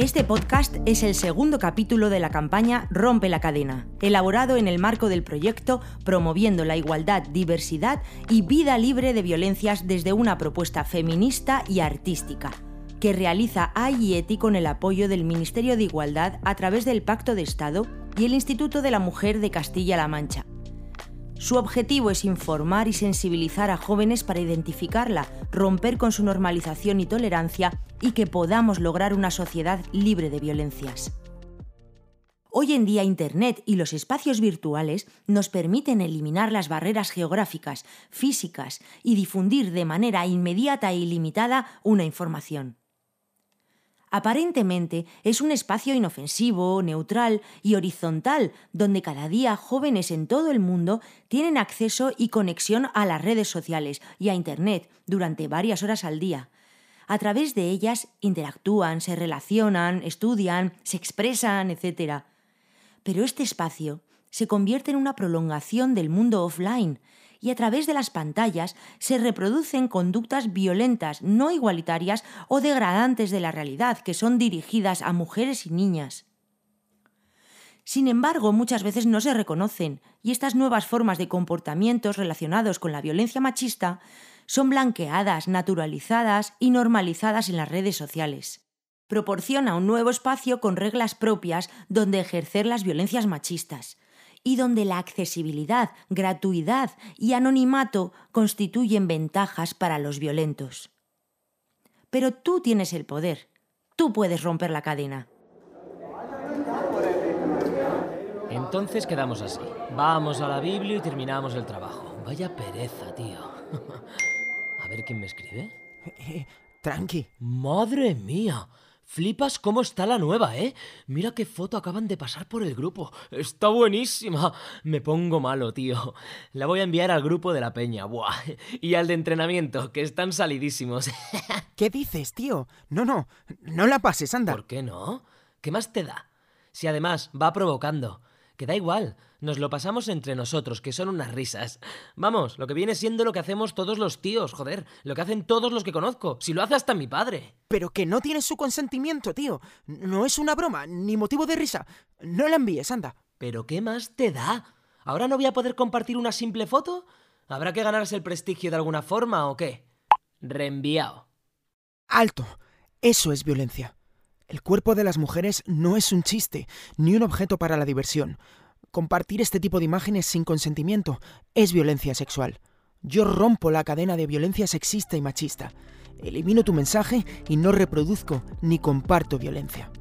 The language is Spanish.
Este podcast es el segundo capítulo de la campaña Rompe la cadena, elaborado en el marco del proyecto Promoviendo la igualdad, diversidad y vida libre de violencias desde una propuesta feminista y artística, que realiza AIETI con el apoyo del Ministerio de Igualdad a través del Pacto de Estado y el Instituto de la Mujer de Castilla-La Mancha. Su objetivo es informar y sensibilizar a jóvenes para identificarla, romper con su normalización y tolerancia y que podamos lograr una sociedad libre de violencias. Hoy en día Internet y los espacios virtuales nos permiten eliminar las barreras geográficas, físicas y difundir de manera inmediata e ilimitada una información. Aparentemente es un espacio inofensivo, neutral y horizontal, donde cada día jóvenes en todo el mundo tienen acceso y conexión a las redes sociales y a Internet durante varias horas al día. A través de ellas interactúan, se relacionan, estudian, se expresan, etc. Pero este espacio se convierte en una prolongación del mundo offline, y a través de las pantallas se reproducen conductas violentas, no igualitarias o degradantes de la realidad que son dirigidas a mujeres y niñas. Sin embargo, muchas veces no se reconocen y estas nuevas formas de comportamientos relacionados con la violencia machista son blanqueadas, naturalizadas y normalizadas en las redes sociales. Proporciona un nuevo espacio con reglas propias donde ejercer las violencias machistas, y donde la accesibilidad, gratuidad y anonimato constituyen ventajas para los violentos. Pero tú tienes el poder, tú puedes romper la cadena. Entonces quedamos así. Vamos a la Biblia y terminamos el trabajo. Vaya pereza, tío. A ver quién me escribe. Eh, tranqui. Madre mía. Flipas cómo está la nueva, ¿eh? Mira qué foto acaban de pasar por el grupo. Está buenísima. Me pongo malo, tío. La voy a enviar al grupo de la peña. Buah. Y al de entrenamiento, que están salidísimos. ¿Qué dices, tío? No, no. No la pases, anda. ¿Por qué no? ¿Qué más te da? Si además va provocando. Que da igual, nos lo pasamos entre nosotros, que son unas risas. Vamos, lo que viene siendo lo que hacemos todos los tíos, joder, lo que hacen todos los que conozco, si lo hace hasta mi padre. Pero que no tienes su consentimiento, tío. No es una broma, ni motivo de risa. No la envíes, anda. ¿Pero qué más te da? ¿Ahora no voy a poder compartir una simple foto? ¿Habrá que ganarse el prestigio de alguna forma o qué? Reenviado. Alto. Eso es violencia. El cuerpo de las mujeres no es un chiste, ni un objeto para la diversión. Compartir este tipo de imágenes sin consentimiento es violencia sexual. Yo rompo la cadena de violencia sexista y machista. Elimino tu mensaje y no reproduzco ni comparto violencia.